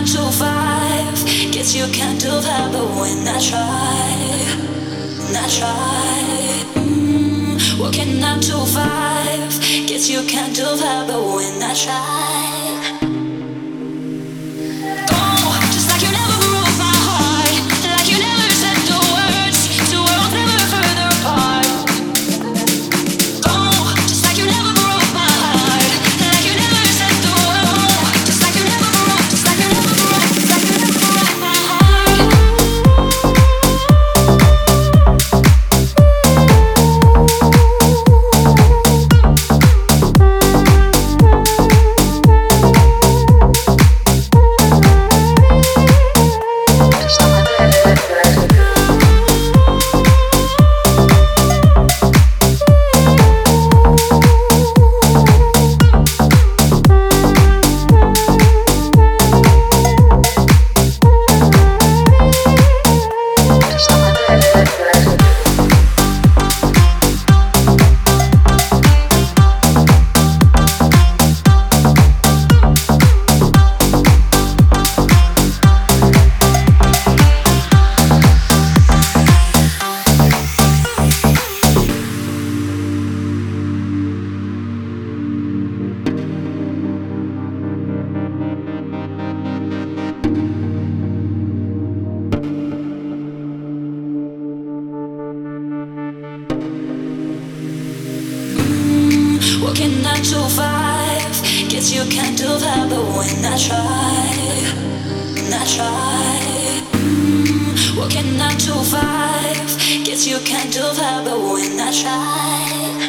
Nine to five, guess you can't do that, but when I try, and I try. Mm, working nine to five, guess you can't do that, but when I try. But when I try, and I try. Mm, working nine to five, guess you can't do that, but when I try.